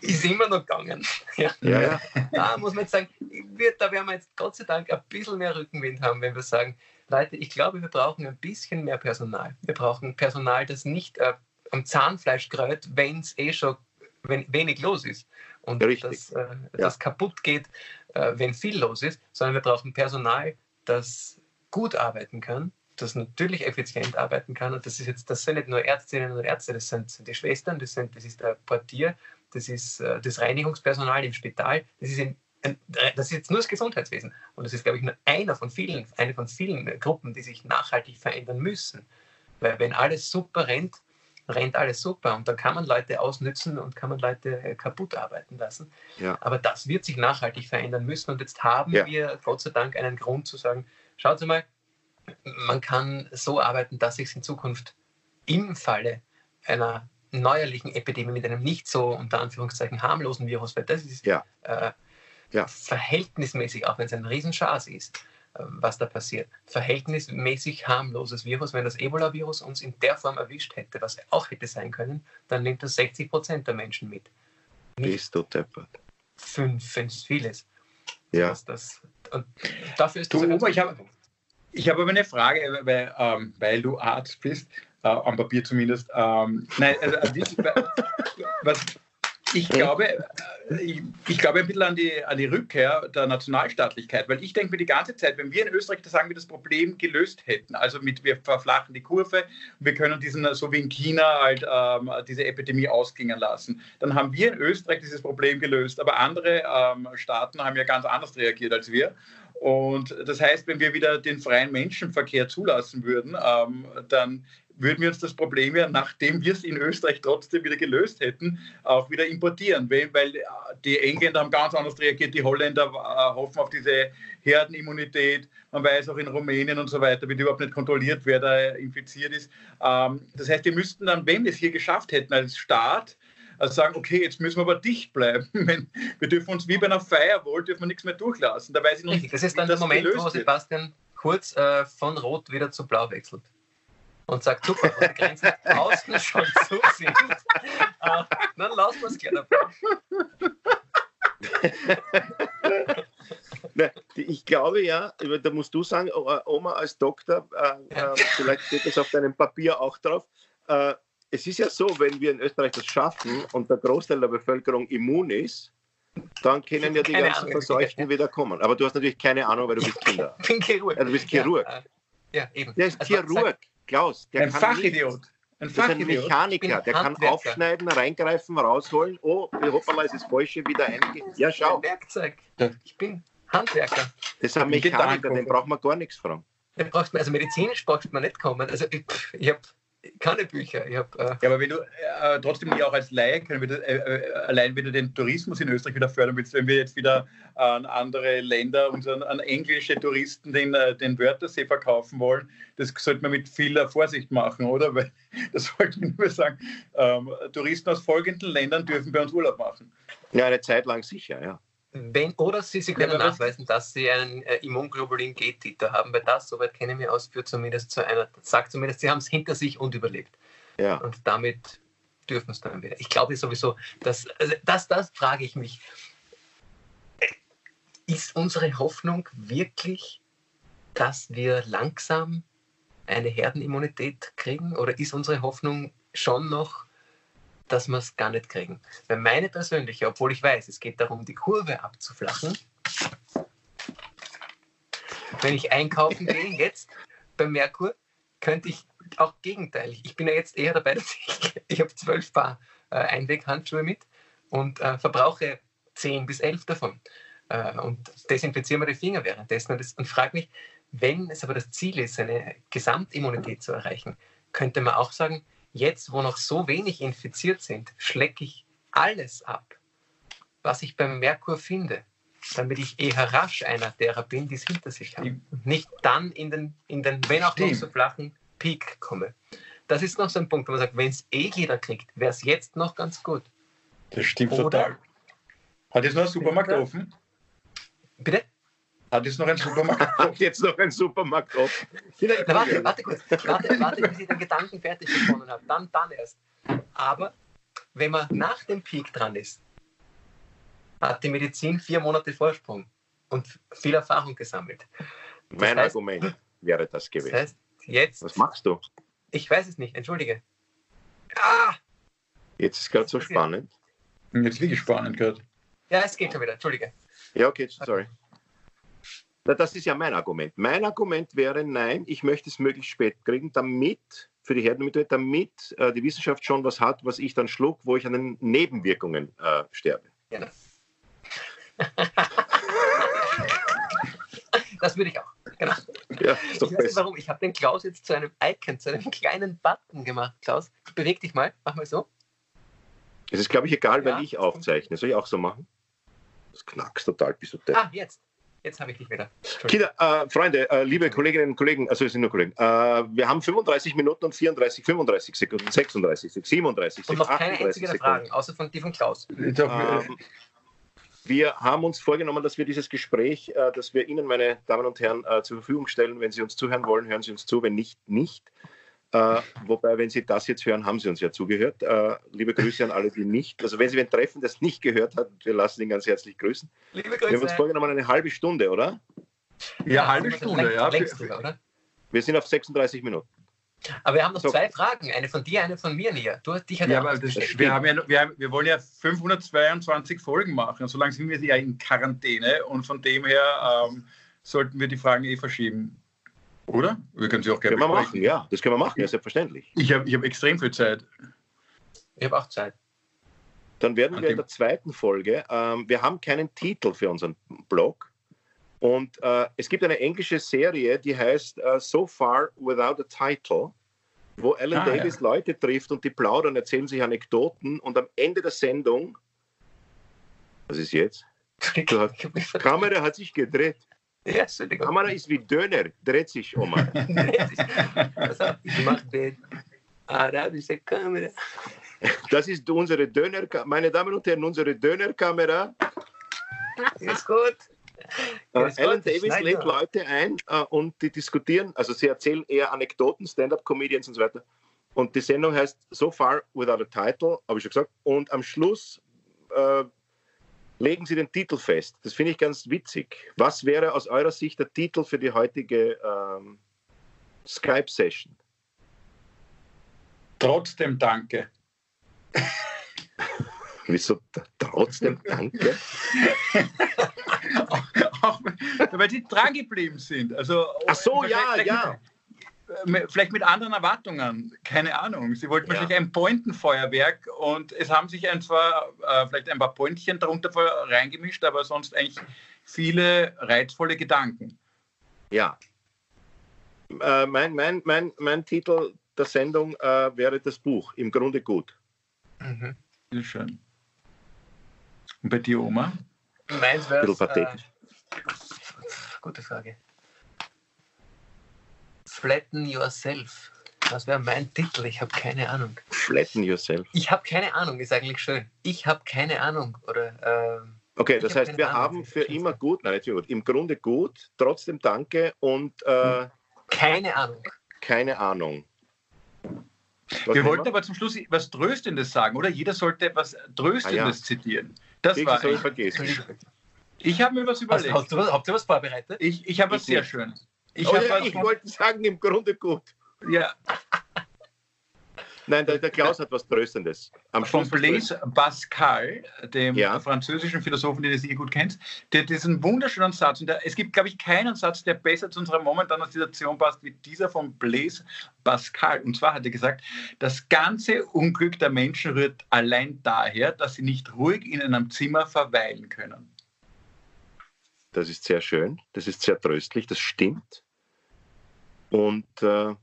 ist immer noch gegangen. [LAUGHS] Ja. Ja, ja. Da muss man jetzt sagen, wird, da werden wir jetzt Gott sei Dank ein bisschen mehr Rückenwind haben, wenn wir sagen, Leute, ich glaube, wir brauchen ein bisschen mehr Personal. Wir brauchen Personal, das nicht äh, am Zahnfleisch kräut, wenn es eh schon wenn wenig los ist und das, äh, das kaputt geht, äh, wenn viel los ist, sondern wir brauchen Personal, das gut arbeiten kann, das natürlich effizient arbeiten kann. Und das ist jetzt, das sind nicht nur Ärztinnen und Ärzte, das sind, die Schwestern, das, sind, das ist der Portier, das ist äh, das Reinigungspersonal im Spital, das ist, in, das ist jetzt nur das Gesundheitswesen. Und das ist, glaube ich, nur einer von vielen, eine von vielen Gruppen, die sich nachhaltig verändern müssen. Weil wenn alles super rennt, rennt alles super und dann kann man Leute ausnützen und kann man Leute äh, kaputt arbeiten lassen. Ja. Aber das wird sich nachhaltig verändern müssen und jetzt haben ja. wir Gott sei Dank einen Grund zu sagen, schaut mal, man kann so arbeiten, dass sich in Zukunft im Falle einer neuerlichen Epidemie mit einem nicht so unter Anführungszeichen harmlosen Virus, weil das ist ja. Äh, ja. verhältnismäßig, auch wenn es ein Riesenschatz ist, was da passiert, verhältnismäßig harmloses Virus, wenn das Ebola-Virus uns in der Form erwischt hätte, was auch hätte sein können, dann nimmt das 60 Prozent der Menschen mit. Bist du deppert. Fünf, wenn es vieles. Ja. Das, das, und dafür ist das du, Oma, ich habe ich habe aber eine Frage, weil, ähm, weil du Arzt bist, äh, am Papier zumindest. Ähm, nein, also, äh, [LAUGHS] was, ich glaube, äh, ich, ich, glaube ein bisschen an die, an die Rückkehr der Nationalstaatlichkeit, weil ich denke mir die ganze Zeit, wenn wir in Österreich, da sagen wir, das Problem gelöst hätten, also mit, wir verflachen die Kurve, wir können diesen, so wie in China, halt ähm, diese Epidemie ausgingen lassen, dann haben wir in Österreich dieses Problem gelöst, aber andere ähm, Staaten haben ja ganz anders reagiert als wir. Und das heißt, wenn wir wieder den freien Menschenverkehr zulassen würden, ähm, dann würden wir uns das Problem ja, nachdem wir es in Österreich trotzdem wieder gelöst hätten, auch wieder importieren. Weil, weil die Engländer haben ganz anders reagiert, die Holländer äh, hoffen auf diese Herdenimmunität. Man weiß auch in Rumänien und so weiter, wird überhaupt nicht kontrolliert, wer da infiziert ist. Ähm, das heißt, wir müssten dann, wenn wir es hier geschafft hätten als Staat, also sagen, okay, jetzt müssen wir aber dicht bleiben. [LAUGHS] wir dürfen uns wie bei einer Firewall, dürfen wir nichts mehr durchlassen. Da weiß ich noch nicht, das ist dann der Moment, wo Sebastian kurz äh, von Rot wieder zu Blau wechselt und sagt, super, wo die Grenzen außen [LAUGHS] schon zu sind, äh, dann lassen wir es gleich dabei. ich glaube ja, da musst du sagen, Oma als Doktor, äh, äh, vielleicht steht das auf deinem Papier auch drauf, äh, es ist ja so, wenn wir in Österreich das schaffen und der Großteil der Bevölkerung immun ist, dann können ja die ganzen Ahnung, Verseuchten wieder kommen. Aber du hast natürlich keine Ahnung, weil du bist Kinder. [LAUGHS] Ich bin Chirurg. Ja, du bist Chirurg. Ja, ja eben. Der ist also, Chirurg, Klaus. Der ein Fachidiot. Ein, ist ein Mechaniker, der kann aufschneiden, reingreifen, rausholen. Oh, hoppala, ist das Falsche wieder eingehen. Ja, schau. Werkzeug. Ich bin Handwerker. Das ist ein Mechaniker, den braucht man gar nichts fragen. Den braucht man, also medizinisch braucht man nicht kommen. Also ich, ich habe keine Bücher. Ich hab, äh ja, aber wenn du äh, trotzdem nie auch als Laie können wir das, äh, äh, allein wieder den Tourismus in Österreich wieder fördern willst, wenn wir jetzt wieder an andere Länder unseren an englische Touristen den, äh, den Wörthersee verkaufen wollen, das sollte man mit viel Vorsicht machen, oder? Weil [LAUGHS] das sollte man nur sagen, ähm, Touristen aus folgenden Ländern dürfen bei uns Urlaub machen. Ja, eine Zeit lang sicher, ja. Wenn, oder Sie, Sie können ja, nachweisen, dass Sie einen äh, Immunglobulin G-Titer haben, weil das, soweit kenne ich mich aus, führt zumindest zu einer, sagt zumindest, Sie haben es hinter sich und überlebt. Ja. Und damit dürfen es dann wieder. Ich glaube sowieso, dass, also das, das frage ich mich. Ist unsere Hoffnung wirklich, dass wir langsam eine Herdenimmunität kriegen? Oder ist unsere Hoffnung schon noch, dass wir es gar nicht kriegen. Weil meine persönliche, obwohl ich weiß, es geht darum, die Kurve abzuflachen. Wenn ich einkaufen gehe, jetzt bei Merkur, könnte ich auch gegenteilig. Ich bin ja jetzt eher dabei, dass ich, ich habe zwölf Paar äh, Einweghandschuhe mit und äh, verbrauche zehn bis elf davon. Äh, und desinfiziere mir die Finger währenddessen. Und, und frage mich, wenn es aber das Ziel ist, eine Gesamtimmunität zu erreichen, könnte man auch sagen, Jetzt, wo noch so wenig infiziert sind, schlecke ich alles ab, was ich beim Merkur finde, damit ich eher rasch einer derer bin, die es hinter sich haben. Und nicht dann in den, in den wenn auch noch so flachen Peak komme. Das ist noch so ein Punkt, wo man sagt, wenn es eh jeder kriegt, wäre es jetzt noch ganz gut. Das stimmt Oder, total. Hat jetzt noch ein Supermarkt offen? Bitte? Hat jetzt noch ein Supermarkt [LAUGHS] Hat jetzt noch ein Supermarkt? Na, warte, warte kurz. Warte, warte, bis ich den Gedanken fertig bekommen habe. Dann, dann erst. Aber wenn man nach dem Peak dran ist, hat die Medizin vier Monate Vorsprung und viel Erfahrung gesammelt. Das mein heißt, Argument wäre das gewesen. Das heißt, jetzt. Was machst du? Ich weiß es nicht, entschuldige. Ah! Jetzt ist gerade so spannend. Jetzt liege ich spannend gerade. Ja, es geht schon wieder, entschuldige. Ja, okay, sorry. Na, das ist ja mein Argument. Mein Argument wäre, nein, ich möchte es möglichst spät kriegen, damit, für die Herdenmittel, damit äh, die Wissenschaft schon was hat, was ich dann schluck, wo ich an den Nebenwirkungen äh, sterbe. Genau. [LAUGHS] das würde ich auch. Genau. Ja, ich weiß nicht warum. Ich habe den Klaus jetzt zu einem Icon, zu einem kleinen Button gemacht. Klaus, beweg dich mal. Mach mal so. Es ist, glaube ich, egal, ja, weil ich aufzeichne. Soll ich auch so machen? Das knackst total, bist du Ah, jetzt. Jetzt habe ich dich wieder. Kinder, äh, Freunde, äh, liebe Kolleginnen und Kollegen, also es sind nur Kollegen, äh, wir haben 35 Minuten und 34, 35 Sekunden, 36, 37, und noch 38 keine einzige Sekunden. Fragen, außer von die von Klaus. Ähm, wir haben uns vorgenommen, dass wir dieses Gespräch, äh, dass wir Ihnen, meine Damen und Herren, äh, zur Verfügung stellen. Wenn Sie uns zuhören wollen, hören Sie uns zu, wenn nicht, nicht. Äh, wobei, wenn Sie das jetzt hören, haben Sie uns ja zugehört. Äh, liebe Grüße an alle, die nicht. Also, wenn Sie wen treffen, das nicht gehört hat, wir lassen ihn ganz herzlich grüßen. Liebe Grüße. Wir haben uns vorgenommen, eine halbe Stunde, oder? Ja, ja halbe Stunde, ja. Längst oder? Wir sind auf 36 Minuten. Aber wir haben noch so. zwei Fragen, eine von dir, eine von mir, Nia. Du hast dich ja, aber das, wir, haben ja wir, haben, wir wollen ja 522 Folgen machen. Solange sind wir ja in Quarantäne und von dem her ähm, sollten wir die Fragen eh verschieben. Oder? Wir können sie auch gerne können wir machen, ja. Das können wir machen, ja, selbstverständlich. Ich habe ich hab extrem viel Zeit. Ich habe auch Zeit. Dann werden An wir in der zweiten Folge, ähm, wir haben keinen Titel für unseren Blog. Und äh, es gibt eine englische Serie, die heißt uh, So Far Without a Title, wo Alan ah, Davis ja. Leute trifft und die plaudern, erzählen sich Anekdoten und am Ende der Sendung, was ist jetzt? [LAUGHS] Hast, Kamera hat sich gedreht. Ja, die Kamera ist wie Döner, dreht sich um. ich mache den arabische Kamera. Das ist unsere Döner, meine Damen und Herren, unsere Dönerkamera. Ist gut. Äh, Alan Davis lädt Leute ein äh, und die diskutieren, also sie erzählen eher Anekdoten, Stand-up-Comedians und so weiter. Und die Sendung heißt So Far Without a Title, habe ich schon gesagt. Und am Schluss äh, legen Sie den Titel fest. Das finde ich ganz witzig. Was wäre aus eurer Sicht der Titel für die heutige ähm, Skype-Session? Trotzdem danke. [LAUGHS] Wieso trotzdem danke? [LAUGHS] auch, weil sie dran geblieben sind. Also, Ach so, ja, ja. Mit, vielleicht mit anderen Erwartungen, keine Ahnung. Sie wollten ja. wahrscheinlich ein Pointenfeuerwerk und es haben sich ein zwar äh, vielleicht ein paar Pointchen darunter reingemischt, aber sonst eigentlich viele reizvolle Gedanken. Ja. Äh, mein, mein, mein, mein Titel der Sendung äh, wäre das Buch, im Grunde gut. Mhm. Sehr schön. Und bei dir, Oma? Meins wäre. Äh, gute Frage. Flatten Yourself. Das wäre mein Titel. Ich habe keine Ahnung. Flatten Yourself. Ich habe keine Ahnung, ist eigentlich schön. Ich habe keine Ahnung. Oder, äh, okay, das heißt, wir Ahnung, haben für immer gut, nein, nicht gut, im Grunde gut, trotzdem danke und. Äh, keine Ahnung. Keine Ahnung. Was wir wollten wir? aber zum Schluss was Tröstendes sagen, oder? Jeder sollte etwas Tröstendes ah, ja. zitieren. Das ich war soll ich vergessen. Ich habe mir was überlegt. Hast, hast, du, was, habt ihr was vorbereitet? Ich, ich habe was sehr schön. Ich, oh, ja, ich wollte sagen, im Grunde gut. Ja. Nein, der, der, Klaus hat was Tröstendes. Am Von Blaise Pascal, dem ja. französischen Philosophen, den ihr sicher gut kennt, der diesen wunderschönen Satz, und der, es gibt, glaube ich, keinen Satz, der besser zu unserer momentanen Situation passt, wie dieser von Blaise Pascal. Und zwar hat er gesagt, das ganze Unglück der Menschen rührt allein daher, dass sie nicht ruhig in einem Zimmer verweilen können. Das ist sehr schön, das ist sehr tröstlich, das stimmt. Und äh,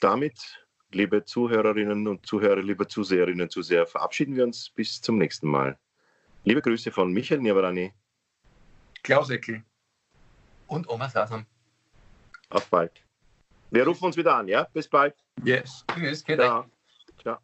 damit liebe Zuhörerinnen und Zuhörer, liebe Zuseherinnen und Zuseher, verabschieden wir uns bis zum nächsten Mal. Liebe Grüße von Michael Niavarani, Klaus Eckel und Oma Sasam. Auf bald. Wir rufen uns wieder an, ja? Bis bald. Yes. Tschüss. Ciao. Ciao.